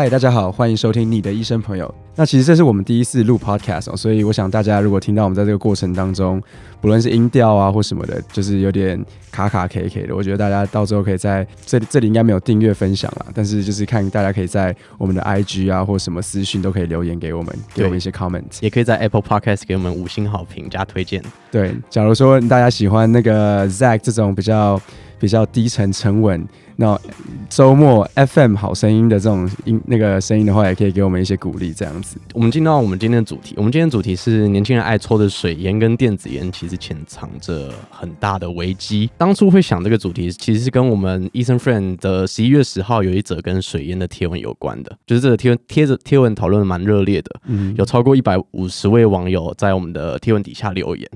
嗨，大家好，欢迎收听你的医生朋友。那其实这是我们第一次录 podcast 哦，所以我想大家如果听到我们在这个过程当中，不论是音调啊或什么的，就是有点卡卡 K K 的，我觉得大家到时候可以在这里这里应该没有订阅分享啦，但是就是看大家可以在我们的 IG 啊或什么私讯都可以留言给我们，给我们一些 comment，也可以在 Apple Podcast 给我们五星好评加推荐。对，假如说大家喜欢那个 Zack 这种比较比较低沉沉稳。那周末 FM 好声音的这种音那个声音的话，也可以给我们一些鼓励，这样子。我们进到我们今天的主题，我们今天主题是年轻人爱抽的水烟跟电子烟，其实潜藏着很大的危机。当初会想这个主题，其实是跟我们医生 friend 的十一月十号有一则跟水烟的贴文有关的，就是这个贴文贴着贴文讨论蛮热烈的，嗯，有超过一百五十位网友在我们的贴文底下留言。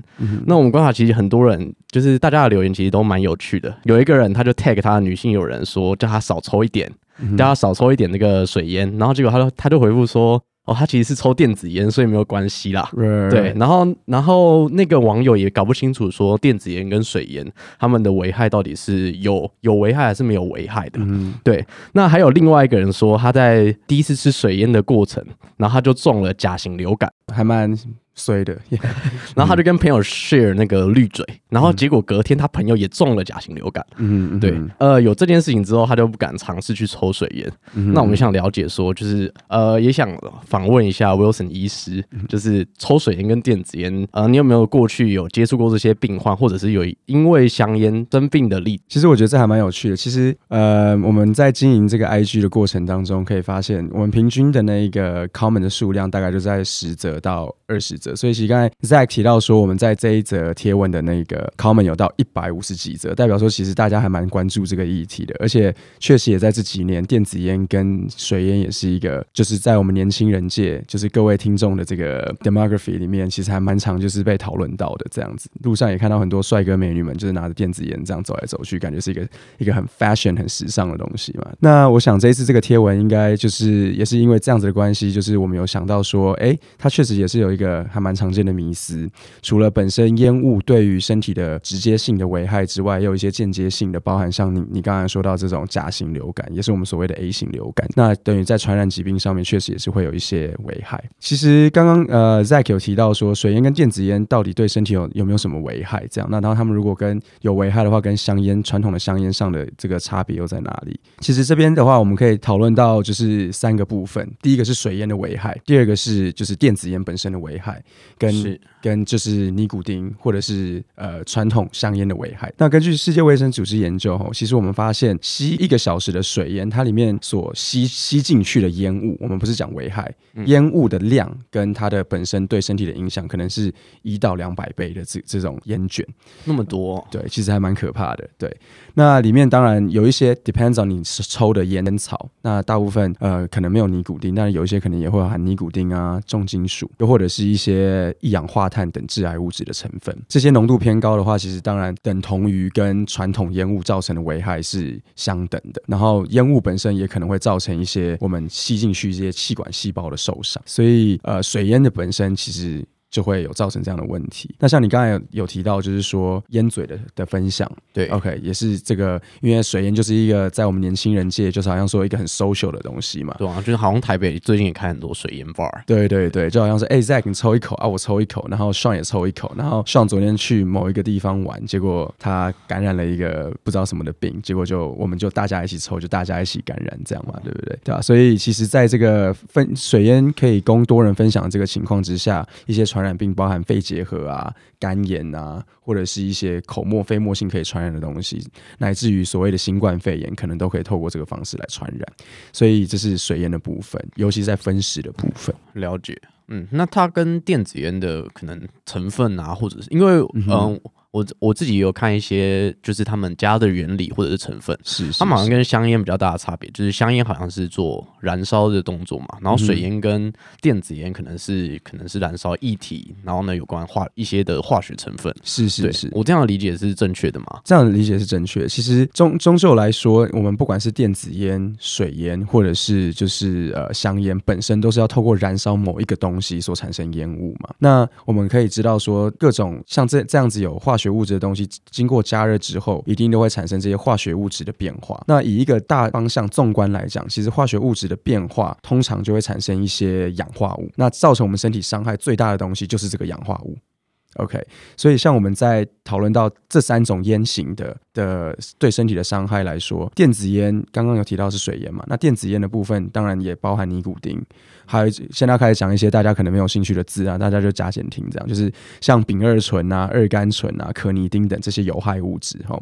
那我们观察，其实很多人就是大家的留言其实都蛮有趣的。有一个人他就 tag 他的女性友人。说叫他少抽一点，叫他少抽一点那个水烟，然后结果他就他就回复说，哦，他其实是抽电子烟，所以没有关系啦。对，然后然后那个网友也搞不清楚说电子烟跟水烟他们的危害到底是有有危害还是没有危害的。对，那还有另外一个人说他在第一次吃水烟的过程，然后他就中了甲型流感，还蛮。衰的，然后他就跟朋友 share 那个绿嘴，然后结果隔天他朋友也中了甲型流感。嗯，对，呃，有这件事情之后，他就不敢尝试去抽水烟。那我们想了解说，就是呃，也想访问一下 Wilson 医师，就是抽水烟跟电子烟，呃，你有没有过去有接触过这些病患，或者是有因为香烟生病的例子？其实我觉得这还蛮有趣的。其实呃，我们在经营这个 IG 的过程当中，可以发现我们平均的那一个 comment 的数量大概就在十则到二十。所以其实刚才 Zack 提到说，我们在这一则贴文的那个 comment 有到一百五十几则，代表说其实大家还蛮关注这个议题的，而且确实也在这几年，电子烟跟水烟也是一个，就是在我们年轻人界，就是各位听众的这个 demography 里面，其实还蛮常就是被讨论到的这样子。路上也看到很多帅哥美女们，就是拿着电子烟这样走来走去，感觉是一个一个很 fashion 很时尚的东西嘛。那我想这一次这个贴文应该就是也是因为这样子的关系，就是我们有想到说，哎，它确实也是有一个。还蛮常见的迷思，除了本身烟雾对于身体的直接性的危害之外，也有一些间接性的，包含像你你刚才说到这种甲型流感，也是我们所谓的 A 型流感。那等于在传染疾病上面，确实也是会有一些危害。其实刚刚呃 Zack 有提到说，水烟跟电子烟到底对身体有有没有什么危害？这样，那然后他们如果跟有危害的话，跟香烟传统的香烟上的这个差别又在哪里？其实这边的话，我们可以讨论到就是三个部分，第一个是水烟的危害，第二个是就是电子烟本身的危害。跟跟就是尼古丁或者是呃传统香烟的危害。那根据世界卫生组织研究，哈，其实我们发现吸一个小时的水烟，它里面所吸吸进去的烟雾，我们不是讲危害，烟雾的量跟它的本身对身体的影响，可能是一到两百倍的这这种烟卷，那么多，对，其实还蛮可怕的。对，那里面当然有一些 depends on 你抽的烟草，那大部分呃可能没有尼古丁，但是有一些可能也会含尼古丁啊、重金属，又或者是一些。一氧化碳等致癌物质的成分，这些浓度偏高的话，其实当然等同于跟传统烟雾造成的危害是相等的。然后烟雾本身也可能会造成一些我们吸进去这些气管细胞的受伤，所以呃，水烟的本身其实。就会有造成这样的问题。那像你刚才有有提到，就是说烟嘴的的分享，对，OK，也是这个，因为水烟就是一个在我们年轻人界，就是好像说一个很 social 的东西嘛，对啊，就是好像台北最近也开很多水烟 bar，对对对，就好像是哎，Zack 你抽一口啊，我抽一口，然后 Sean 也抽一口，然后 Sean 昨天去某一个地方玩，结果他感染了一个不知道什么的病，结果就我们就大家一起抽，就大家一起感染，这样嘛，对不对？对啊，所以其实在这个分水烟可以供多人分享的这个情况之下，一些传染病包含肺。结核啊，肝炎啊，或者是一些口沫飞沫性可以传染的东西，乃至于所谓的新冠肺炎，可能都可以透过这个方式来传染。所以这是水烟的部分，尤其在分食的部分。了解，嗯，那它跟电子烟的可能成分啊，或者是因为嗯。我我自己有看一些，就是他们加的原理或者是成分，是它好像跟香烟比较大的差别，就是香烟好像是做燃烧的动作嘛，然后水烟跟电子烟可能是可能是燃烧液体，然后呢有关化一些的化学成分，是是是，我这样的理解是正确的吗？这样的理解是正确。其实终终究来说，我们不管是电子烟、水烟，或者是就是呃香烟本身，都是要透过燃烧某一个东西所产生烟雾嘛。那我们可以知道说，各种像这这样子有化学学物质的东西，经过加热之后，一定都会产生这些化学物质的变化。那以一个大方向纵观来讲，其实化学物质的变化通常就会产生一些氧化物，那造成我们身体伤害最大的东西就是这个氧化物。OK，所以像我们在讨论到这三种烟型的的对身体的伤害来说，电子烟刚刚有提到是水烟嘛？那电子烟的部分当然也包含尼古丁，还有现在开始讲一些大家可能没有兴趣的字啊，大家就加减听这样，就是像丙二醇啊、二甘醇啊、可尼丁等这些有害物质哈。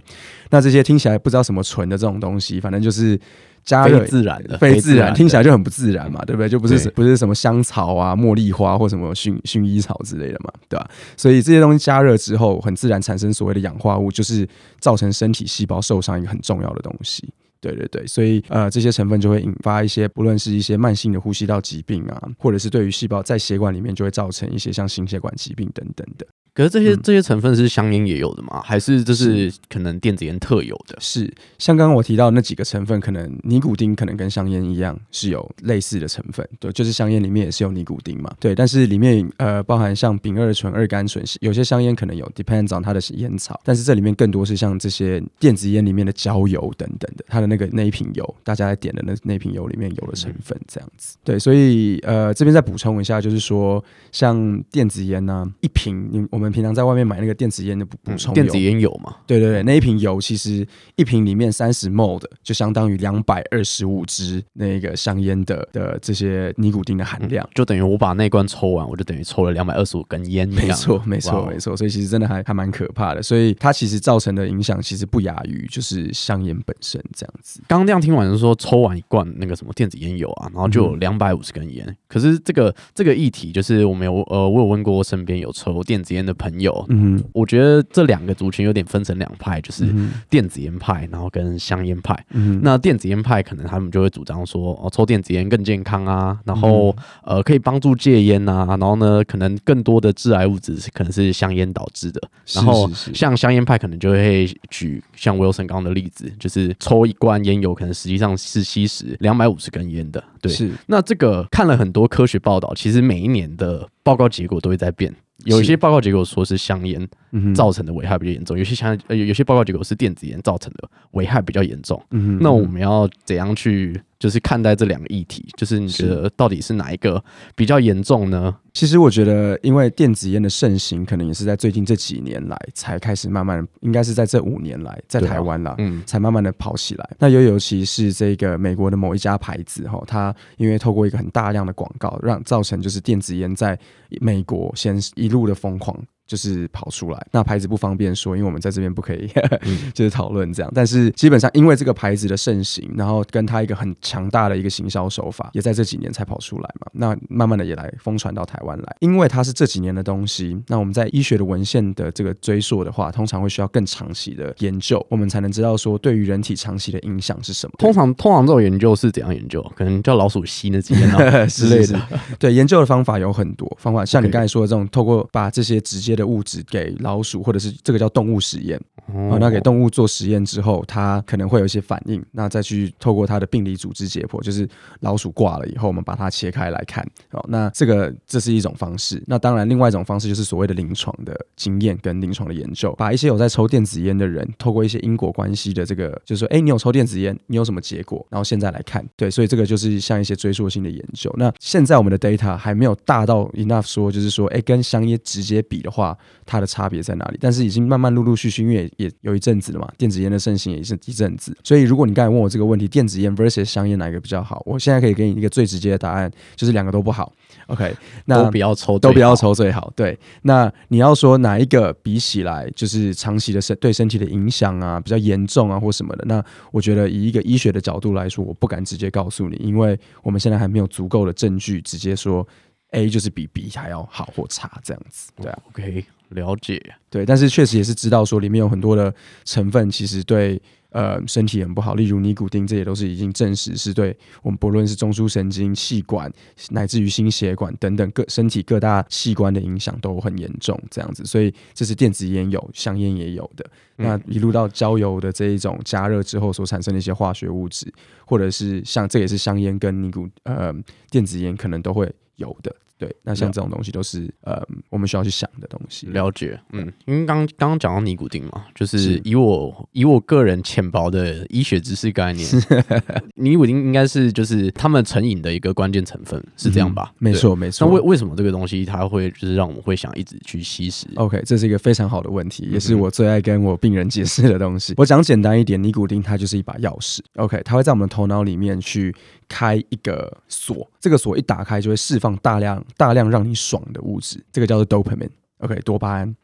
那这些听起来不知道什么醇的这种东西，反正就是。加热自然的，非自然听起来就很不自然嘛，对不对？就不是不是什么香草啊、茉莉花或什么薰薰衣草之类的嘛，对吧？所以这些东西加热之后，很自然产生所谓的氧化物，就是造成身体细胞受伤一个很重要的东西。对对对，所以呃，这些成分就会引发一些，不论是一些慢性的呼吸道疾病啊，或者是对于细胞在血管里面就会造成一些像心血管疾病等等的。可是这些这些成分是香烟也有的吗？还是这是可能电子烟特有的？是像刚刚我提到那几个成分，可能尼古丁可能跟香烟一样是有类似的成分，对，就是香烟里面也是有尼古丁嘛，对。但是里面呃包含像丙二醇、二甘醇，有些香烟可能有，depends on 它的烟草，但是这里面更多是像这些电子烟里面的焦油等等的，它的那个那一瓶油，大家在点的那那瓶油里面有的成分这样子。对，所以呃这边再补充一下，就是说像电子烟呢，一瓶你我们。我们平常在外面买那个电子烟的补补充电子烟油嘛？对对对，那一瓶油其实一瓶里面三十 ml 的，就相当于两百二十五支那个香烟的的这些尼古丁的含量，就等于我把那罐抽完，我就等于抽了两百二十五根烟。没错，没错，没错。所以其实真的还还蛮可怕的。所以它其实造成的影响其实不亚于就是香烟本身这样子。刚刚这样听完是说抽完一罐那个什么电子烟油啊，然后就有两百五十根烟。可是这个这个议题就是我们有呃，我有问过我身边有抽电子烟的。朋友，嗯，我觉得这两个族群有点分成两派，就是电子烟派，然后跟香烟派。嗯，那电子烟派可能他们就会主张说，哦，抽电子烟更健康啊，然后呃可以帮助戒烟呐，然后呢，可能更多的致癌物质可能是香烟导致的。然后像香烟派可能就会举像 Wilson 刚刚的例子，就是抽一罐烟油可能实际上是吸食两百五十根烟的。对，是。那这个看了很多科学报道，其实每一年的报告结果都会在变。有一些报告结果说是香烟造成的危害比较严重，有些像呃有有些报告结果是电子烟造成的危害比较严重。嗯那我们要怎样去？就是看待这两个议题，就是你觉得到底是哪一个比较严重呢？其实我觉得，因为电子烟的盛行，可能也是在最近这几年来才开始慢慢，应该是在这五年来，在台湾啦，嗯，才慢慢的跑起来。那又尤其是这个美国的某一家牌子哈，它因为透过一个很大量的广告，让造成就是电子烟在美国先一路的疯狂。就是跑出来，那牌子不方便说，因为我们在这边不可以，就是讨论这样。但是基本上，因为这个牌子的盛行，然后跟它一个很强大的一个行销手法，也在这几年才跑出来嘛。那慢慢的也来疯传到台湾来，因为它是这几年的东西。那我们在医学的文献的这个追溯的话，通常会需要更长期的研究，我们才能知道说对于人体长期的影响是什么。通常通常这种研究是怎样研究？可能叫老鼠吸那几年之类的。对，研究的方法有很多方法，像你刚才说的这种，透过把这些直接的。物质给老鼠，或者是这个叫动物实验，哦，那给动物做实验之后，它可能会有一些反应，那再去透过它的病理组织解剖，就是老鼠挂了以后，我们把它切开来看，哦，那这个这是一种方式。那当然，另外一种方式就是所谓的临床的经验跟临床的研究，把一些有在抽电子烟的人，透过一些因果关系的这个，就是说，哎，你有抽电子烟，你有什么结果？然后现在来看，对，所以这个就是像一些追溯性的研究。那现在我们的 data 还没有大到 enough 说，就是说，哎，跟香烟直接比的话。它的差别在哪里？但是已经慢慢陆陆续续，因为也有一阵子了嘛，电子烟的盛行也是一阵子。所以如果你刚才问我这个问题，电子烟 versus 香烟哪一个比较好？我现在可以给你一个最直接的答案，就是两个都不好。OK，那都不要抽，都不要抽最好。对，那你要说哪一个比起来就是长期的身对身体的影响啊比较严重啊或什么的？那我觉得以一个医学的角度来说，我不敢直接告诉你，因为我们现在还没有足够的证据直接说 A 就是比 B 还要好或差这样子。对啊，OK。了解，对，但是确实也是知道说里面有很多的成分，其实对呃身体很不好，例如尼古丁，这也都是已经证实是对我们不论是中枢神经、气管，乃至于心血管等等各身体各大器官的影响都很严重，这样子，所以这是电子烟有，香烟也有的。那一路到焦油的这一种加热之后所产生的一些化学物质，或者是像这也是香烟跟尼古呃电子烟可能都会有的。对，那像这种东西都是呃我们需要去想的东西。了解，嗯，因为刚刚刚讲到尼古丁嘛，就是是以我以我个人浅薄的医学知识概念，尼古丁应该是就是他们成瘾的一个关键成分，是这样吧？嗯没。错没错。那为为什么这个东西它会就是让我们会想一直去吸食？OK，这是一个非常好的问题，也是我最爱跟我病人解释的东西。我讲简单一点，尼古丁它就是一把钥匙。OK，它会在我们头脑里面去开一个锁，这个锁一打开就会释放大量大量让你爽的物质，这个叫做 dopamine。OK，多巴胺。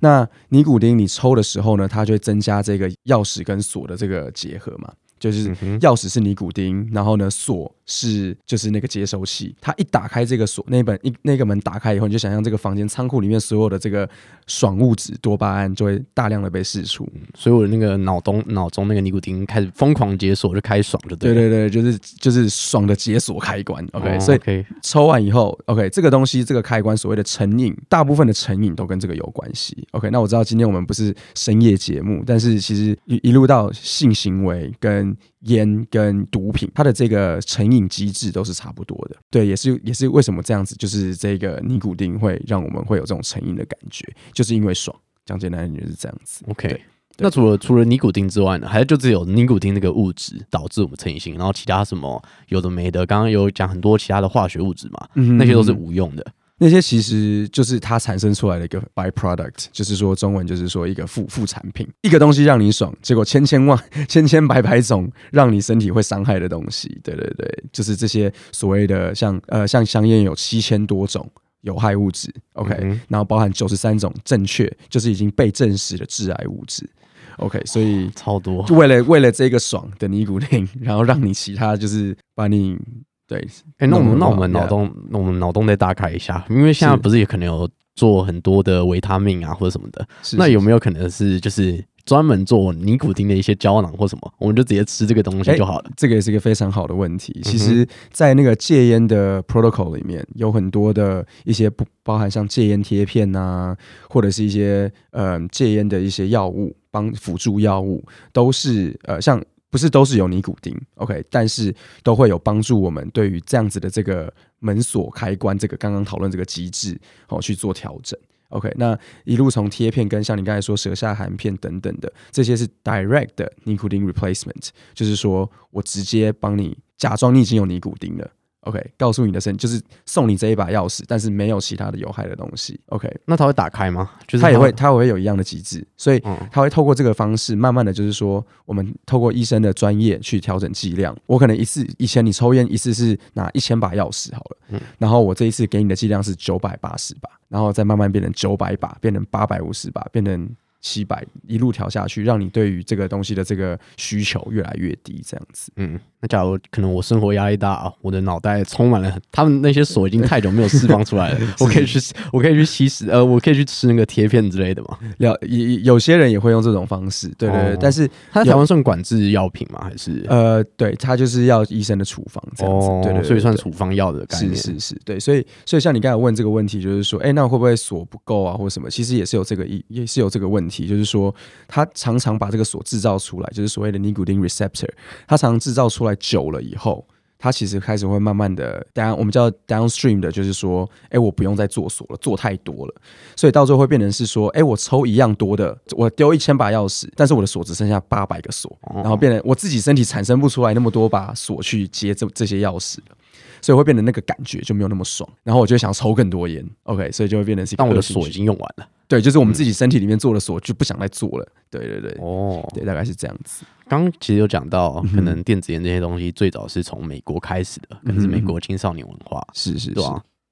那尼古丁你抽的时候呢，它就会增加这个钥匙跟锁的这个结合嘛，就是钥匙是尼古丁，然后呢锁是就是那个接收器。它一打开这个锁，那本一那个门打开以后，你就想象这个房间仓库里面所有的这个爽物质多巴胺就会大量的被释出。所以我的那个脑中脑中那个尼古丁开始疯狂解锁，就开始爽，就了。对对对，就是就是爽的解锁开关。OK，、哦所以 OK，抽完以后，OK，这个东西这个开关所谓的成瘾，大部分的成瘾都跟这个有关系。OK，那我知道今天我们不是深夜节目，但是其实一一路到性行为跟烟跟毒品，它的这个成瘾机制都是差不多的。对，也是也是为什么这样子，就是这个尼古丁会让我们会有这种成瘾的感觉，就是因为爽。讲简单一点就是这样子。OK。那除了除了尼古丁之外呢，还是就只有尼古丁那个物质导致我们成瘾性，然后其他什么有的没的，刚刚有讲很多其他的化学物质嘛，嗯那些都是无用的。那些其实就是它产生出来的一个 byproduct，就是说中文就是说一个副副产品，一个东西让你爽，结果千千万 千千百百种让你身体会伤害的东西，对对对，就是这些所谓的像呃像香烟有七千多种有害物质，OK，、嗯然后包含九十三种正确就是已经被证实的致癌物质，OK，所以超多。就为了为了这个爽的尼古丁，然后让你其他就是把你对哎、那我们那我们脑洞，那我们脑洞再大开一下，因为现在不是也可能有做很多的维他命啊或者什么的，是那有没有？可能是就是专门做尼古丁的一些胶囊或什么，我们就直接吃这个东西哎就好了？这个也是一个非常好的问题。其嗯实，在那个戒烟的 protocol 里面，有很多的一些不包含像戒烟贴片啊、或者是一些呃戒烟的一些药物，帮辅助药物，都是呃像不是都是有尼古丁，OK，但是都会有帮助我们对于这样子的这个门锁开关这个刚刚讨论这个机制好去做调整。OK，那一路从贴片跟像你刚才说舌下含片等等的，这些是 direct 的尼古丁 replacement，就是说我直接帮你假装你已经有尼古丁了。OK，告诉你的身就是送你这一把钥匙，但是没有其他的有害的东西。OK，那它会打开吗？就是它也会，它也会有一样的机制，所以嗯它会透过这个方式，慢慢的就是说，我们透过医生的专业去调整剂量。我可能一次以前你抽烟一次是拿一千把钥匙好了，嗯然后我这一次给你的剂量是九百八十把，然后再慢慢变成九百把，变成八百五十把，变成七百，一路调下去，让你对于这个东西的这个需求越来越低，这样子。嗯，那假如可能我生活压力大啊，我的脑袋充满了，他们那些锁已经太久没有释放出来了，我可以去，我可以去吸食，呃，我可以去吃那个贴片之类的嘛。有有有些人也会用这种方式，对对对，哦但是它在台湾算管制药品吗？还是呃，对他就是要医生的处方这样子，对对对，所以算处方药的概是念。是是，对，所以所以像你刚才问这个问题，就是说，哎，那会不会锁不够啊，或者什么？其实也是有这个意也是有这个问题，就是说，它常常把这个锁制造出来，就是所谓的尼古丁 receptor，它常常制造出来久了以后。它其实开始会慢慢的 down，我们叫 downstream 的，就是说，哎，我不用再做锁了，做太多了，所以到最后会变成是说，哎，我抽一样多的，我丢一千把钥匙，但是我的锁只剩下八百个锁，哦然后变成我自己身体产生不出来那么多把锁去接这这些钥匙了。所以会变得那个感觉就没有那么爽，然后我就想抽更多烟，OK，所以就会变成是但我的锁已经用完了。对，就是我们自己身体里面做的锁就不想再做了，对对对，哦，对，大概是这样子，刚刚其实有讲到，可能电子烟这些东西最早是从美国开始的，可能是美国青少年文化，是是是。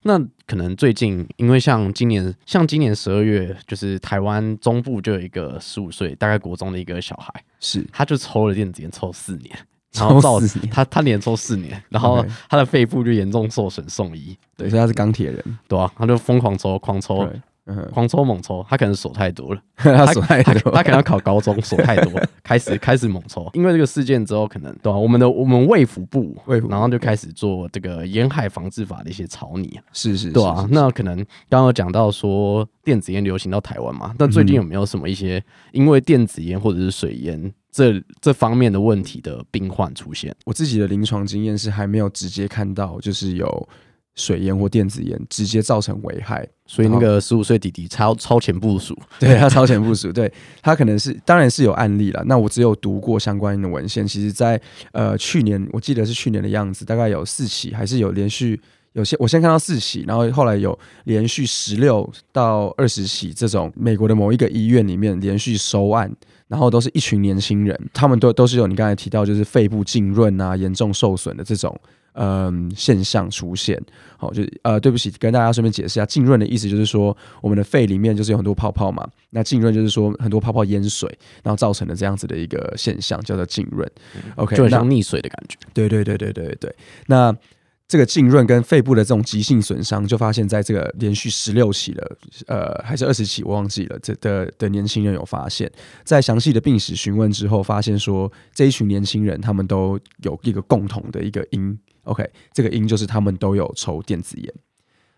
那可能最近，因为像今年，像今年十二月，就是台湾中部就有一个十五岁，大概国中的一个小孩，是，他就抽了电子烟抽四年，然后造他他连抽四年，然后他的肺部就严重受损送医，对，所以他是钢铁人，对啊，他就疯狂抽，狂抽，嗯，狂抽猛抽，他可能锁太多了。他锁太多，他可能要 考高中，锁太多，开始开始猛抽。因为这个事件之后，可能对吧、我们的我们卫福部，然后就开始做这个烟害防治法的一些草拟啊，是是，对啊，那可能刚刚有讲到说电子烟流行到台湾嘛，但最近有没有什么一些因为电子烟或者是水烟这这方面的问题的病患出现？我自己的临床经验是还没有直接看到，就是有水烟或电子烟直接造成危害。所以那个十五岁弟弟超超前部署，对他超前部署，对他可能是当然是有案例了。那我只有读过相关的文献，其实，在呃去年我记得是去年的样子，大概有四起，还是有连续有些我先看到四起，然后后来有连续十六到二十起这种美国的某一个医院里面连续收案，然后都是一群年轻人，他们都都是有你刚才提到就是肺部浸润啊严重受损的这种。嗯，现象出现，好，就呃，对不起，跟大家顺便解释一下，浸润的意思就是说，我们的肺里面就是有很多泡泡嘛，那浸润就是说很多泡泡淹水，然后造成的这样子的一个现象，叫做浸润。OK，就像溺水的感觉。对对对对对对。那这个浸润跟肺部的这种急性损伤，就发现在这个连续十六起了，呃，还是二十起，我忘记了，这的的年轻人有发现，在详细的病史询问之后，发现说这一群年轻人他们都有一个共同的一个因。OK，这个因就是他们都有抽电子烟，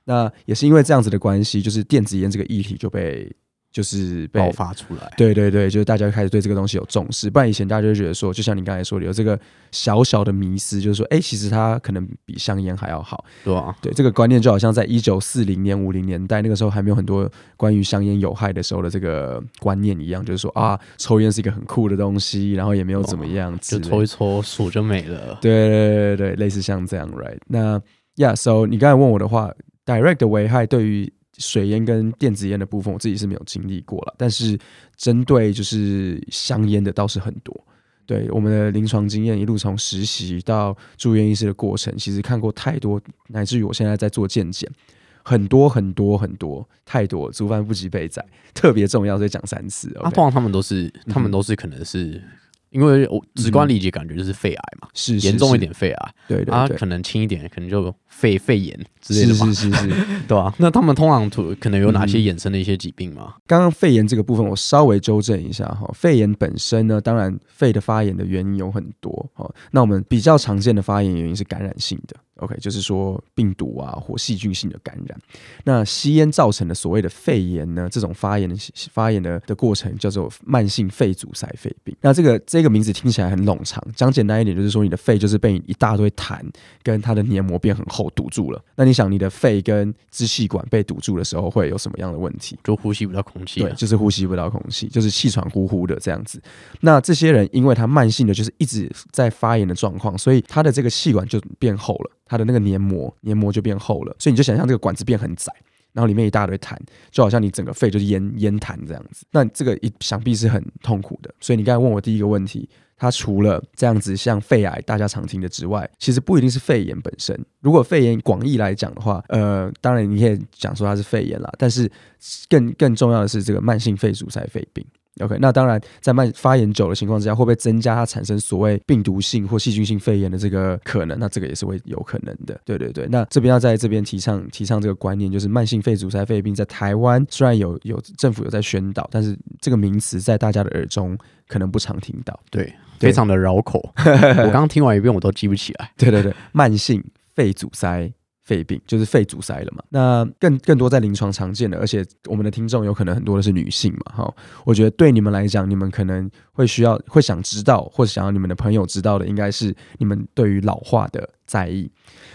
那也是因为这样子的关系，就是电子烟这个议题就被就是爆发出来。对对对，就是大家开始对这个东西有重视，不然以前大家就觉得说，就像你刚才说的，有这个小小的迷思，就是说，哎，其实它可能比香烟还要好，对啊，对，这个观念就好像在一九四零年、五零年代那个时候还没有很多关于香烟有害的时候的这个观念一样，就是说啊，抽烟是一个很酷的东西，然后也没有怎么样，就抽一抽，数就没了。对对对对，类似像这样，right？那，Yeah，so 你刚才问我的话，direct 的危害对于水烟跟电子烟的部分，我自己是没有经历过了，但是针对就是香烟的倒是很多。对我们的临床经验，一路从实习到住院医师的过程，其实看过太多，乃至于我现在在做健检，很多很多很多太多，煮饭不及备载，特别重要，所以讲三次。啊，通常他们都是，他们都是可能是。因为我直观理解感觉就是肺癌嘛，是严重一点肺癌，对对，啊可能轻一点，可能就肺肺炎之类的嘛，是是是，对吧？那他们通常图可能有哪些衍生的一些疾病吗？刚刚肺炎这个部分，我稍微纠正一下哈。肺炎本身呢，当然肺的发炎的原因有很多哈。那我们比较常见的发炎原因是感染性的。OK，就是说病毒啊或细菌性的感染，那吸烟造成的所谓的肺炎呢？这种发炎的发炎的的过程叫做慢性肺阻塞肺病。那这个这个名字听起来很冗长，讲简单一点就是说你的肺就是被一大堆痰跟它的黏膜变很厚堵住了。那你想你的肺跟支气管被堵住的时候会有什么样的问题？就呼吸不到空气。对，就是呼吸不到空气，就是气喘呼呼的这样子。那这些人因为他慢性的就是一直在发炎的状况，所以他的这个气管就变厚了。它的那个黏膜，黏膜就变厚了，所以你就想象这个管子变很窄，然后里面一大堆痰，就好像你整个肺就是烟烟痰这样子。那这个一想必是很痛苦的。所以你刚才问我第一个问题，它除了这样子像肺癌大家常听的之外，其实不一定是肺炎本身。如果肺炎广义来讲的话，呃，当然你可以讲说它是肺炎啦，但是更更重要的是这个慢性肺阻塞肺病。OK，那当然，在慢发炎久的情况之下，会不会增加它产生所谓病毒性或细菌性肺炎的这个可能？那这个也是会有可能的。对对对，那这边要在这边提倡提倡这个观念，就是慢性肺阻塞肺病在台湾虽然有有政府有在宣导，但是这个名词在大家的耳中可能不常听到。对，非常的绕口。我刚刚听完一遍，我都记不起来。对对对，慢性肺阻塞。肺病就是肺阻塞了嘛？那更更多在临床常见的，而且我们的听众有可能很多的是女性嘛？哈，我觉得对你们来讲，你们可能会需要会想知道，或者想要你们的朋友知道的，应该是你们对于老化的在意，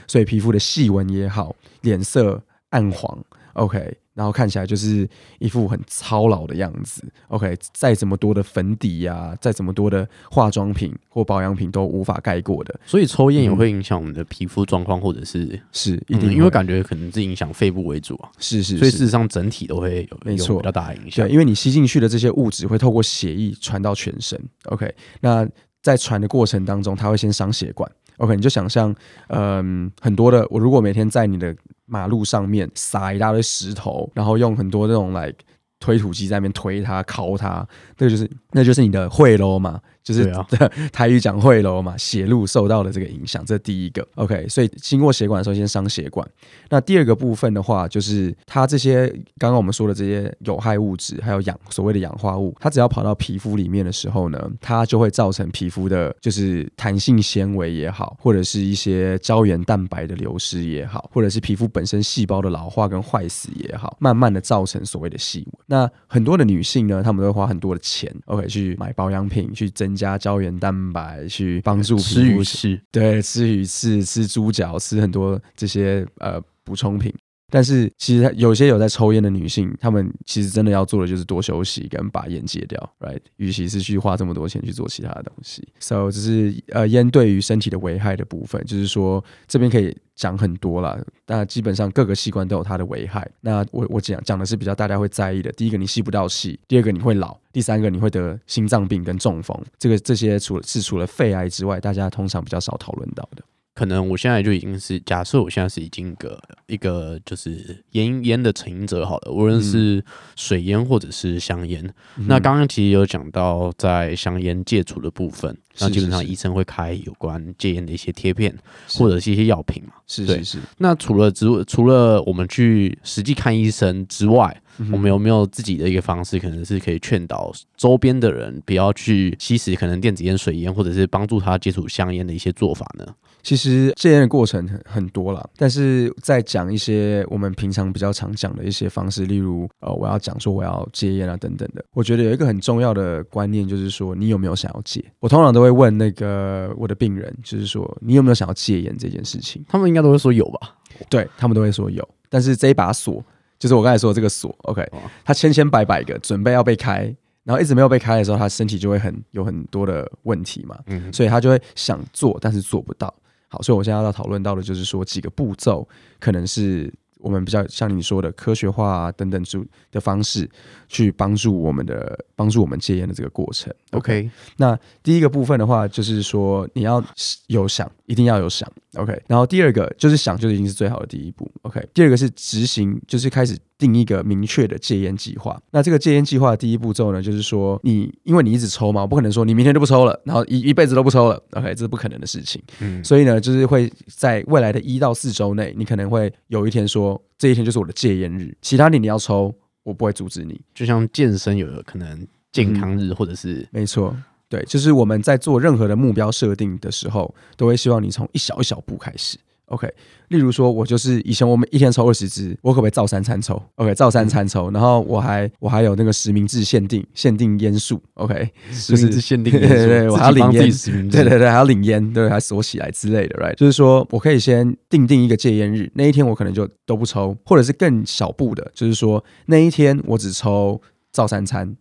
所以皮肤的细纹也好，脸色暗黄，OK。然后看起来就是一副很操劳的样子。OK，再怎么多的粉底呀，再怎么多的化妆品或保养品都无法盖过的。所以抽烟也会影响我们的皮肤状况，或者是是一定，因为感觉可能是影响肺部为主啊。是是，所以事实上整体都会有没错比较大的影响。对，因为你吸进去的这些物质会透过血液传到全身。OK，那在传的过程当中，它会先伤血管。OK，你就想象，嗯，很多的我如果每天在你的马路上面撒一大堆石头，然后用很多这种来推土机在那边推它、敲它，这个就是那就是你的会喽嘛。就是 台语讲会喽嘛，血路受到的这个影响，这第一个。OK，所以经过血管的时候先伤血管。那第二个部分的话，就是它这些刚刚我们说的这些有害物质，还有氧所谓的氧化物，它只要跑到皮肤里面的时候呢，它就会造成皮肤的，就是弹性纤维也好，或者是一些胶原蛋白的流失也好，或者是皮肤本身细胞的老化跟坏死也好，慢慢的造成所谓的细纹。那很多的女性呢，她们都会花很多的钱，OK，去买保养品去增。增加胶原蛋白去帮助吃鱼翅，对，吃鱼翅、吃猪脚、吃很多这些呃补充品。但是其实有些有在抽烟的女性，她们其实真的要做的就是多休息跟把烟戒掉，right？与其是去花这么多钱去做其他的东西，so 这是呃烟对于身体的危害的部分，就是说这边可以讲很多啦。那基本上各个器官都有它的危害。那我我讲讲的是比较大家会在意的，第一个你吸不到气，第二个你会老，第三个你会得心脏病跟中风。这个这些除了是除了肺癌之外，大家通常比较少讨论到的。可能我现在就已经是假设我现在是已经个一个就是烟烟的成瘾者好了，无论是水烟或者是香烟。那刚刚其实有讲到在香烟戒除的部分，那基本上医生会开有关戒烟的一些贴片或者是一些药品嘛。是是是。那除了之除了我们去实际看医生之外，我们有没有自己的一个方式，可能是可以劝导周边的人不要去吸食可能电子烟、水烟，或者是帮助他接触香烟的一些做法呢？其实戒烟的过程很很多了，但是在讲一些我们平常比较常讲的一些方式，例如呃，我要讲说我要戒烟啊等等的。我觉得有一个很重要的观念，就是说你有没有想要戒？我通常都会问那个我的病人，就是说你有没有想要戒烟这件事情？他们应该都会说有吧？对他们都会说有，但是这一把锁，就是我刚才说的这个锁，OK，它千千百百个准备要被开。然后一直没有被开的时候，他身体就会很有很多的问题嘛，嗯，所以他就会想做，但是做不到。好，所以我现在要讨论到的就是说几个步骤，可能是我们比较像你说的科学化等等之的方式，去帮助我们的帮助我们戒烟的这个过程。OK，那第一个部分的话，就是说你要有想，一定要有想。OK，然后第二个就是想，就已经是最好的第一步。OK，第二个是执行，就是开始。定一个明确的戒烟计划。那这个戒烟计划的第一步骤呢，就是说你因为你一直抽嘛，我不可能说你明天就不抽了，然后一一辈子都不抽了。OK，这是不可能的事情。嗯，所以呢，就是会在未来的一到四周内，你可能会有一天说这一天就是我的戒烟日，其他你你要抽，我不会阻止你。就像健身有可能健康日，或者是没错，对，就是我们在做任何的目标设定的时候，都会希望你从一小一小步开始。OK，例如说，我就是以前我们一天抽二十支，我可不可以照三餐抽？OK，照三餐抽，然后我还我还有那个实名制限定限定烟数，OK，就是限定，对对对，我还要领烟，对对对，还要领烟，对，还锁起来之类的，Right？就是说我可以先定定一个戒烟日，那一天我可能就都不抽，或者是更小步的，就是说那一天我只抽照三餐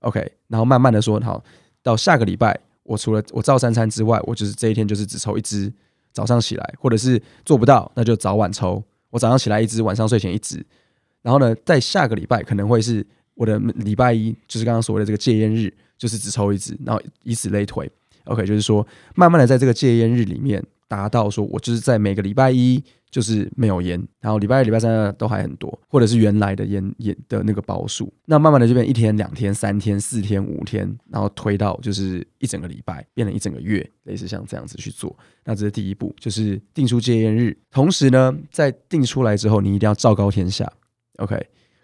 ，OK，然后慢慢的说，好，到下个礼拜，我除了我照三餐之外，我就是这一天就是只抽一支。早上起来，或者是做不到，那就早晚抽。我早上起来一支，晚上睡前一支。然后呢，在下个礼拜可能会是我的礼拜一，就是刚刚所谓的这个戒烟日，就是只抽一支，然后以此类推。OK，就是说，慢慢的在这个戒烟日里面，达到说我就是在每个礼拜一。就是没有烟，然后礼拜二、礼拜三都还很多，或者是原来的烟烟的那个包数，那慢慢的就变一天、两天、三天、四天、五天，然后推到就是一整个礼拜，变成一整个月，类似像这样子去做。那这是第一步，就是定出戒烟日。同时呢，在定出来之后，你一定要昭告天下，OK，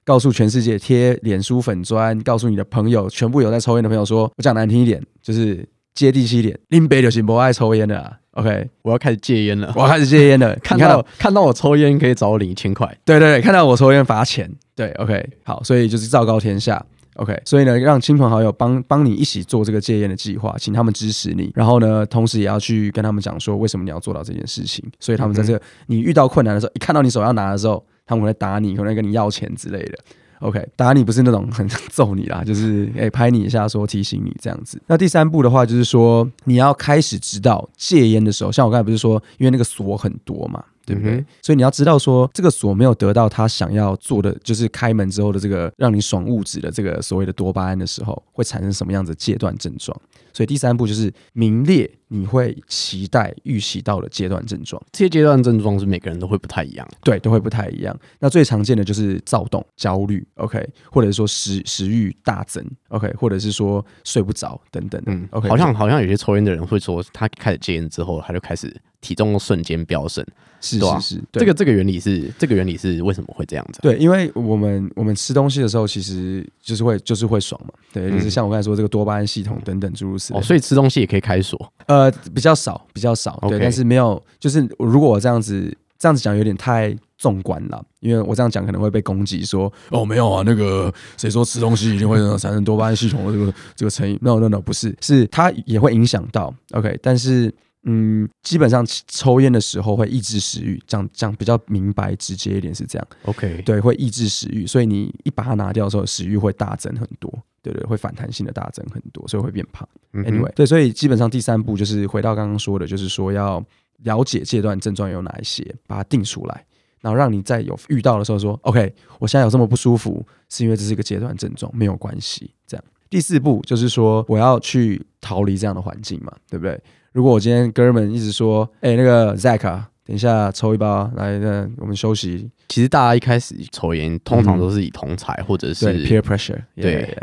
告诉全世界，贴脸书粉砖，告诉你的朋友，全部有在抽烟的朋友，说我讲难听一点，就是接地气一点，林北就是不爱抽烟的啊。OK，我要开始戒烟了。我要开始戒烟了。看到看到我抽烟可以找我领一千块。对对对，看到我抽烟罚钱。对，OK，好，所以就是昭告天下。OK，所以呢，让亲朋好友帮帮你一起做这个戒烟的计划，请他们支持你。然后呢，同时也要去跟他们讲说，为什么你要做到这件事情。所以他们在这个你遇到困难的时候，一看到你手要拿的时候，他们会打你，可能跟你要钱之类的。OK，打你不是那种很揍你啦，就是诶拍你一下，说提醒你这样子。那第三步的话，就是说你要开始知道戒烟的时候，像我刚才不是说，因为那个锁很多嘛。对不对？所以你要知道，说这个锁没有得到他想要做的，就是开门之后的这个让你爽物质的这个所谓的多巴胺的时候，会产生什么样子戒断症状？所以第三步就是名列你会期待预习到的阶段症状。这些阶段症状是每个人都会不太一样，对，都会不太一样。那最常见的就是躁动、焦虑，OK，或者说食食欲大增，OK，或者是说睡不着等等。嗯，OK，好像好像有些抽烟的人会说，他开始戒烟之后，他就开始。体重瞬间飙升，是是是，这个这个原理是这个原理是为什么会这样子？对，因为我们我们吃东西的时候，其实就是会就是会爽嘛，对，就是像我刚才说这个多巴胺系统等等诸如此类，所以吃东西也可以开锁。呃，比较少，比较少，对，但是没有，就是如果我这样子这样子讲有点太纵观了，因为我这样讲可能会被攻击说哦没有啊，那个谁说吃东西一定会产生多巴胺系统的这个这个成因？No No No，不是，是它也会影响到 OK，但是。嗯，基本上抽烟的时候会抑制食欲，讲讲比较明白直接一点是这样。OK，对，会抑制食欲，所以你一把它拿掉的时候，食欲会大增很多。对对，会反弹性的大增很多，所以会变胖。Anyway，对，所以基本上第三步就是回到刚刚说的，就是说要了解戒断症状有哪一些，把它定出来，然后让你在有遇到的时候说，OK，我现在有这么不舒服，是因为这是一个戒断症状，没有关系。这样，第四步就是说我要去逃离这样的环境嘛，对不对？如果我今天哥们一直说，哎、那个 Zack 啊，等一下抽一包，来，那我们休息。其实大家一开始抽烟，通常都是以同才或者是 peer pressure，对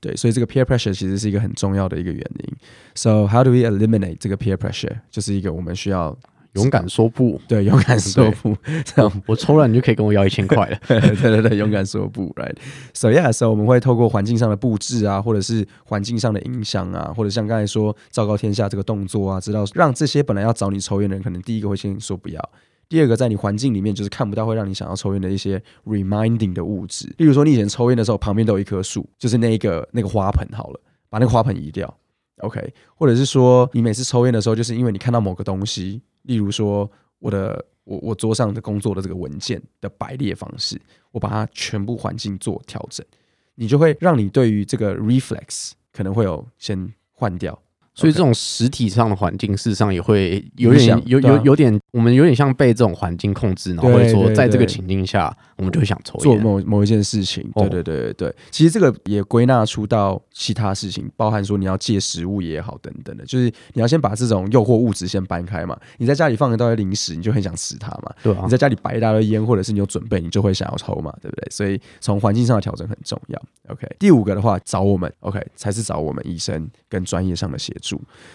对，所以这个 peer pressure 其实是一个很重要的一个原因。So how do we eliminate 这个 peer pressure？就是一个我们需要勇敢说不。对勇敢说不，这样我抽了，你就可以跟我要一千块了。对对对，勇敢说不，right？So yeah，so 我们会透过环境上的布置啊，或者是环境上的影响啊，或者像刚才说昭告天下这个动作啊，知道让这些本来要找你抽烟的人，可能第一个会先说不要。第二个，在你环境里面就是看不到会让你想要抽烟的一些 reminding 的物质，例如说你以前抽烟的时候，旁边都有一棵树，就是那一个那个花盆好了，把那个花盆移掉，OK，或者是说你每次抽烟的时候，就是因为你看到某个东西，例如说我的我我桌上的工作的这个文件的排列方式，我把它全部环境做调整，你就会让你对于这个 reflex 可能会有先换掉。所以这种实体上的环境，事实上也会有点有有有点，我们有点像被这种环境控制，然后会说，对对在这个情境下，我们就会想抽做。某某一件事情，哦对对对对对，其实这个也归纳出到其他事情，包含说你要戒食物也好等等的，就是你要先把这种诱惑物质先搬开嘛。你在家里放一大堆零食，你就很想吃它嘛；对啊你，在家里摆一大堆烟，或者是你有准备，你就会想要抽嘛，对不对？所以从环境上的调整很重要。OK，第五个的话，找我们 OK 才是找我们医生跟专业上的协助。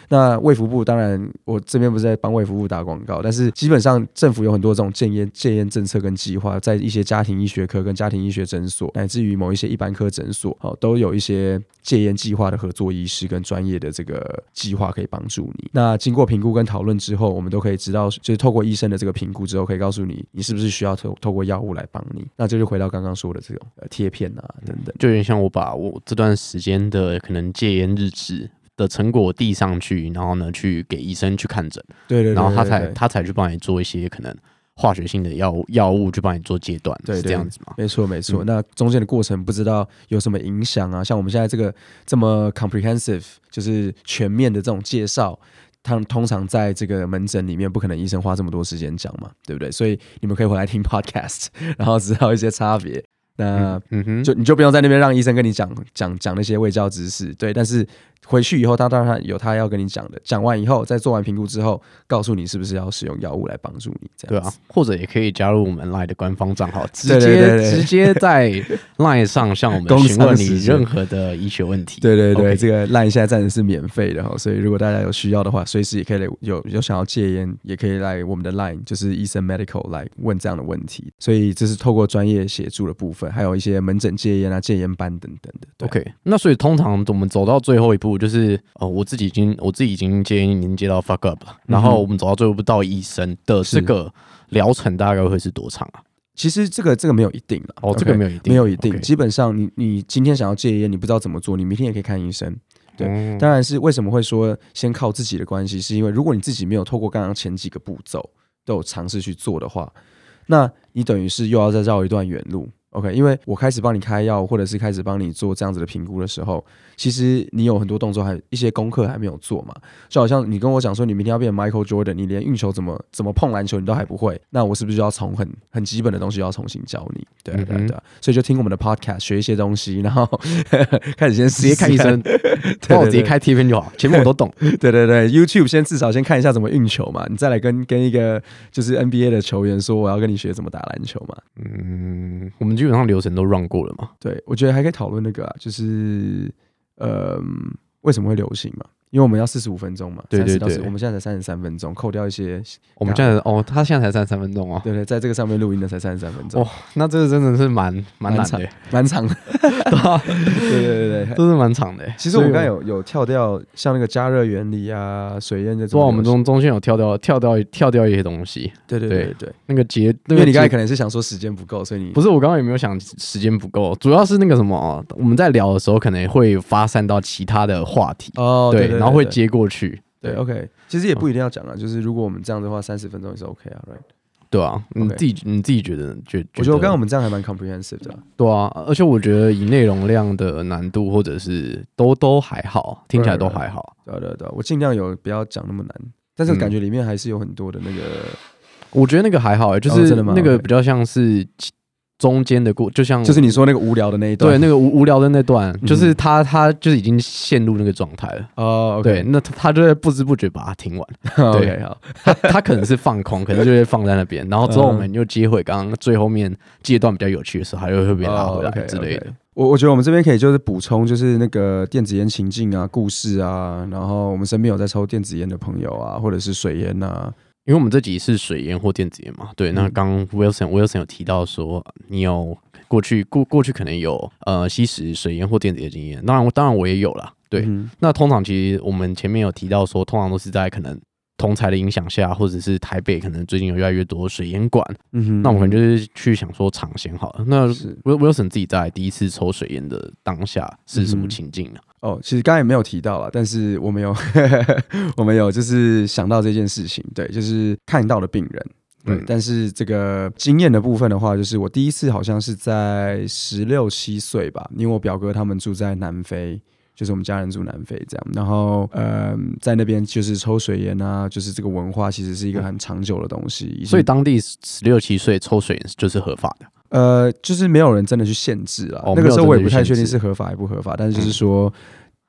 那卫福部当然，我这边不是在帮卫福部打广告，但是基本上政府有很多这种戒烟戒烟政策跟计划，在一些家庭医学科跟家庭医学诊所，乃至于某一些一般科诊所，哦，都有一些戒烟计划的合作医师跟专业的这个计划可以帮助你。那经过评估跟讨论之后，我们都可以知道，就是透过医生的这个评估之后，可以告诉你你是不是需要透透过药物来帮你。那这就回到刚刚说的这种呃贴片啊等等。就有点像我把我这段时间的可能戒烟日志的成果递上去，然后呢去给医生去看诊，对对对然后他才他才去帮你做一些可能化学性的药物药物去帮你做戒断，是对对这样子嘛？没错，没错。嗯那中间的过程不知道有什么影响啊？像我们现在这个这么 comprehensive，就是全面的这种介绍，他通常在这个门诊里面不可能医生花这么多时间讲嘛，对不对？所以你们可以回来听 podcast，然后知道一些差别。那嗯哼，就你就不用在那边让医生跟你讲讲讲那些卫教知识，对。但是回去以后，他当然有他要跟你讲的，讲完以后，在做完评估之后，告诉你是不是要使用药物来帮助你，这样。对啊，或者也可以加入我们 Line 的官方账号，直接直接在 Line 上向我们 询问你任何的医学问题。对对对这个 Line 现在暂时是免费的哈，所以如果大家有需要的话，随时也可以来有有想要戒烟，也可以来我们的 Line，就是医生 Medical 来问这样的问题。所以这是透过专业协助的部分，还有一些门诊戒烟啊、戒烟班等等的。对 OK，那所以通常我们走到最后一步，就是哦，我自己已经我自己已经戒烟已经戒到 fuck up 了，然后我们走到最后一步到医生的这个疗程大概会是多长啊？其实这个这个没有一定了，哦？这个没有一定没有一定。基本上你你今天想要戒烟，你不知道怎么做，你明天也可以看医生。对嗯当然是为什么会说先靠自己的关系，是因为如果你自己没有透过刚刚前几个步骤都有尝试去做的话，那你等于是又要再绕一段远路。OK，因为我开始帮你开药，或者是开始帮你做这样子的评估的时候，其实你有很多动作还一些功课还没有做嘛。就好像你跟我讲说你明天要变 Michael Jordan，你连运球怎么怎么碰篮球你都还不会，那我是不是就要从很很基本的东西要重新教你？对啊，对对啊。所以就听我们的 Podcast 学一些东西，然后 开始先直接看医生，帮我直接开贴片就好，前面我都懂。对对对，YouTube 先至少先看一下怎么运球嘛，你再来跟跟一个就是 NBA 的球员说我要跟你学怎么打篮球嘛。嗯，我们基本上流程都 run 过了嘛。对，我觉得还可以讨论那个啊，就是呃为什么会流行嘛？因为我们要四十五分钟嘛对对对。我们现在才三十三分钟，扣掉一些，我们现在哦，他现在才三十三分钟哦，对对，在这个上面录音的才三十三分钟，哇，那这个真的是蛮蛮长的，蛮长的。对对对对。都是蛮长的。其实我们刚有。有有跳掉像那个加热原理啊、水烟这种，哇我们中中间有跳掉跳掉跳掉一些东西，对对对对对，那个节，因为你刚才可能是想说时间不够，所以你不是我刚刚有没有想时间不够，主要是那个什么哦，我们在聊的时候可能会发散到其他的话题，哦对，然后会接过去，对对，OK，其实也不一定要讲啊，就是如果我们这样的话，三十分钟也是 OK 啊，right？对啊，你自己你自己觉得觉我觉得刚刚我们这样还蛮 comprehensive 的啊、对啊，而且我觉得以内容量的难度或者是都都还好，听起来都还好。对啊对。啊对啊，我尽量有不要讲那么难，但是嗯感觉里面还是有很多的那个，我觉得那个还好、欸，就是那个比较像是中间的过，就像就是你说那个无聊的那一段，对那个无无聊的那段，嗯就是他他就是已经陷入那个状态了。哦对那他他就会不知不觉把它听完。对好，他他可能是放空，可能就会放在那边，然后之后我们又接回刚刚最后面阶段比较有趣的时候，他又会被拉回来之类的。我我觉得我们这边可以就是补充，就是那个电子烟情境啊、故事啊，然后我们身边有在抽电子烟的朋友啊，或者是水烟啊，因为我们这集是水烟或电子烟嘛，对。那嗯刚 Wilson Wilson 有提到说，你有过去过过去可能有呃吸食水烟或电子烟的经验，当然当然我也有啦。对，嗯那通常其实我们前面有提到说，通常都是在可能同才的影响下，或者是台北可能最近有越来越多水烟馆，嗯哼，那我们可能就是去想说尝鲜好了。那是 Wil- Wilson 自己在第一次抽水烟的当下是什么嗯情境呢？哦，其实刚才也没有提到了，但是我们有 我们有就是想到这件事情，对，就是看到的病人。对，嗯但是这个经验的部分的话，就是我第一次好像是在十六七岁吧，因为我表哥他们住在南非，就是我们家人住南非这样，然后呃，在那边就是抽水烟啊，就是这个文化其实是一个很长久的东西，所以当地十六七岁抽水烟就是合法的。呃，就是没有人真的去限制啊。哦那个时候我也不太确定是合法还不合法，但是就是说，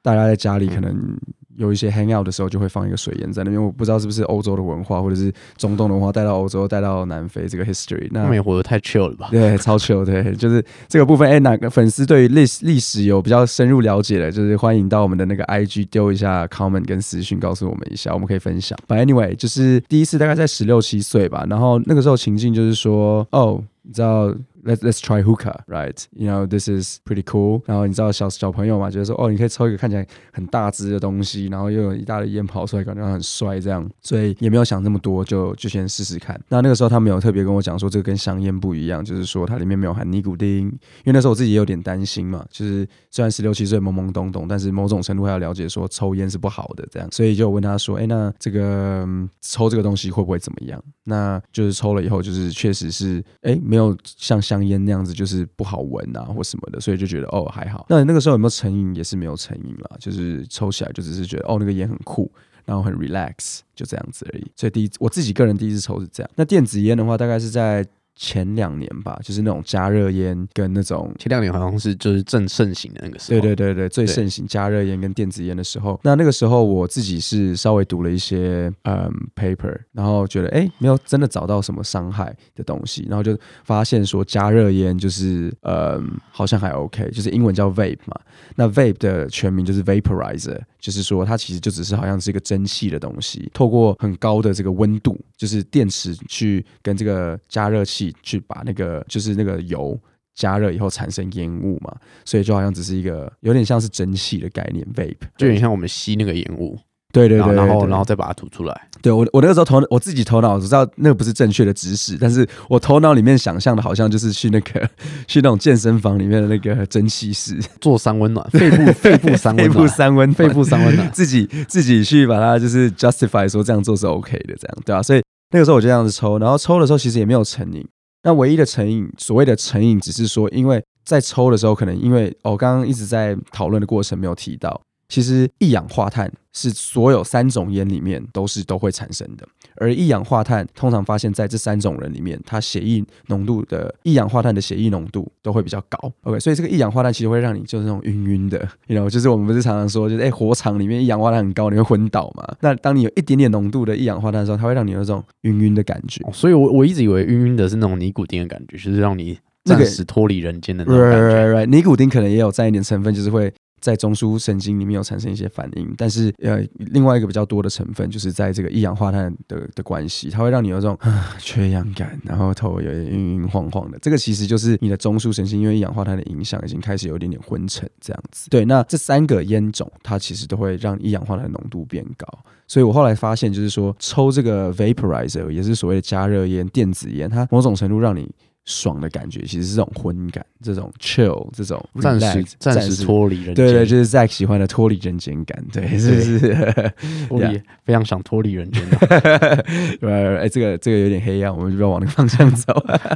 大家在家里可能有一些 hang out 的时候，就会放一个水烟在那边。我不知道是不是欧洲的文化，或者是中东的文化带到欧洲，带到南非这个 history 那。他们也活得太 chill 了吧？对，超 chill，对，就是这个部分。哎，哪个粉丝对于历史历史有比较深入了解的，就是欢迎到我们的那个 IG 丢一下 comment 跟私讯，告诉我们一下，我们可以分享。But anyway，就是第一次大概在十六七岁吧，然后那个时候情境就是说，哦，你知道。Let's let's try hookah, right? You know this is pretty cool. 然后你知道小小朋友嘛，觉得说哦，你可以抽一个看起来很大只的东西，然后又有一大堆烟跑出来，感觉很帅这样，所以也没有想那么多，就就先试试看。那那个时候他没有特别跟我讲说，这个跟香烟不一样，就是说它里面没有含尼古丁，因为那时候我自己也有点担心嘛，就是虽然十六七岁懵懵懂懂，但是某种程度还要了解说抽烟是不好的这样，所以就问他说，哎，那这个、抽这个东西会不会怎么样？那就是抽了以后，就是确实是哎没有像香烟那样子就是不好闻啊或什么的，所以就觉得哦还好。那那个时候有没有成瘾也是没有成瘾啦，就是抽起来就只是觉得哦那个烟很酷。然后很 relax，就这样子而已。所以第一，我自己个人第一次抽是这样。那电子烟的话，大概是在前两年吧，就是那种加热烟跟那种前两年好像是就是正盛行的那个时候。对对对对，最盛行加热烟跟电子烟的时候，那那个时候我自己是稍微读了一些嗯 paper，然后觉得哎没有真的找到什么伤害的东西，然后就发现说加热烟就是嗯好像还 OK，就是英文叫 vape 嘛，那 vape 的全名就是 vaporizer，就是说它其实就只是好像是一个蒸汽的东西，透过很高的这个温度，就是电池去跟这个加热器去把那个就是那个油。加热以后产生烟雾嘛，所以就好像只是一个有点像是蒸汽的概念，vape，就有点像我们吸那个烟雾，对对对，然后然后再把它吐出来。对我我那个时候头我自己头脑我知道那个不是正确的知识，但是我头脑里面想象的好像就是去那个 去那种健身房里面的那个蒸汽室，做三温暖，肺部肺部三肺部温暖，三 温肺部三温暖。自己自己去把它就是 justify 说这样做是 OK 的，这样对吧、所以那个时候我就这样子抽，然后抽的时候其实也没有成瘾。那唯一的成瘾，所谓的成瘾，只是说因为在抽的时候，可能因为我、哦、刚刚一直在讨论的过程没有提到，其实一氧化碳是所有三种烟里面都是都会产生的，而一氧化碳通常发现在这三种人里面，它血液浓度的一氧化碳的血液浓度都会比较高。OK，所以这个一氧化碳其实会让你就是那种晕晕的，you know，就是我们不是常常说，就是哎、火场里面一氧化碳很高，你会昏倒嘛？那当你有一点点浓度的一氧化碳的时候，它会让你有这种晕晕的感觉。哦所以我我一直以为晕晕的是那种尼古丁的感觉，就是让你那个暂时脱离人间的那种感觉。right, right. 尼古丁可能也有占一点成分，就是会在中枢神经里面有产生一些反应。但是呃，另外一个比较多的成分就是在这个一氧化碳的的关系，它会让你有这种缺氧感，然后头有点晕晕晃晃的。这个其实就是你的中枢神经因为一氧化碳的影响，已经开始有一点点昏沉这样子。对，那这三个烟种它其实都会让一氧化碳浓度变高。所以我后来发现，就是说抽这个 vaporizer 也是所谓的加热烟、电子烟，它某种程度让你爽的感觉，其实是这种昏感，这种 chill，这种暂时暂时脱离人间，对对，就是 Zack 喜欢的脱离人间感，对，是不是？脱离 Yeah 非常想脱离人间 哎，这个这个有点黑暗，我们就不要往那个方向走。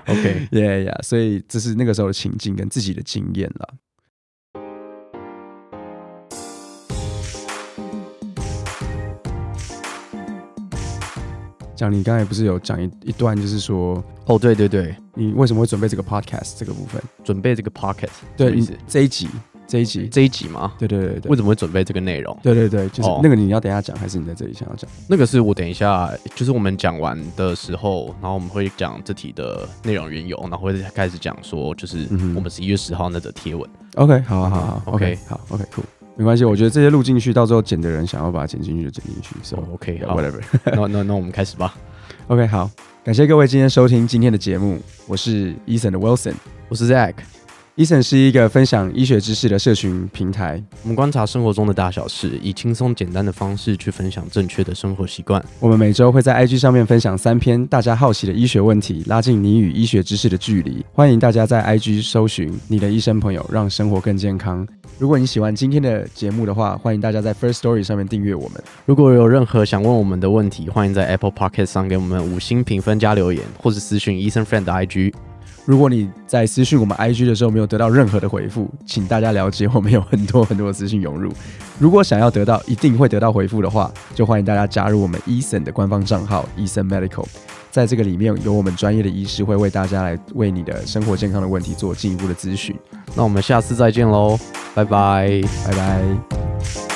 OK，yeah yeah，所以这是那个时候的情境跟自己的经验了。讲你刚才不是有讲一一段，就是说哦，对对对，你为什么会准备这个 podcast 这个部分？准备这个 podcast，对，这一集这一集，这一集吗？对对对对为什么会准备这个内容？对对对，就是哦那个你要等一下讲，还是你在这里想要讲？那个是我等一下，就是我们讲完的时候，然后我们会讲这题的内容缘由，然后会开始讲说，就是我们十一月十号那则贴文。OK，好好好好 OK，OK，好，OK，cool，没关系，我觉得这些录进去，到最后剪的人想要把它剪进去就剪进去，so 哦 OK，好 whatever。那那那我们开始吧。OK，好，感谢各位今天收听今天的节目，我是 Eason 的 Wilson。我是 Zack，Eason 是一个分享医学知识的社群平台，我们观察生活中的大小事，以轻松简单的方式去分享正确的生活习惯。我们每周会在 IG 上面分享三篇大家好奇的医学问题，拉近你与医学知识的距离。欢迎大家在 IG 搜寻你的医生朋友，让生活更健康。如果你喜欢今天的节目的话，欢迎大家在 First Story 上面订阅我们。如果有任何想问我们的问题，欢迎在 Apple Podcast 上给我们五星评分加留言，或是私讯医生 friend 的 IG。如果你在私讯我们 IG 的时候没有得到任何的回复，请大家了解我们有很多很多的私讯涌入。如果想要得到一定会得到回复的话，就欢迎大家加入我们 Eason 的官方账号 Eason Medical，在这个里面有我们专业的医师会为大家来为你的生活健康的问题做进一步的咨询。那我们下次再见喽，拜拜。拜拜。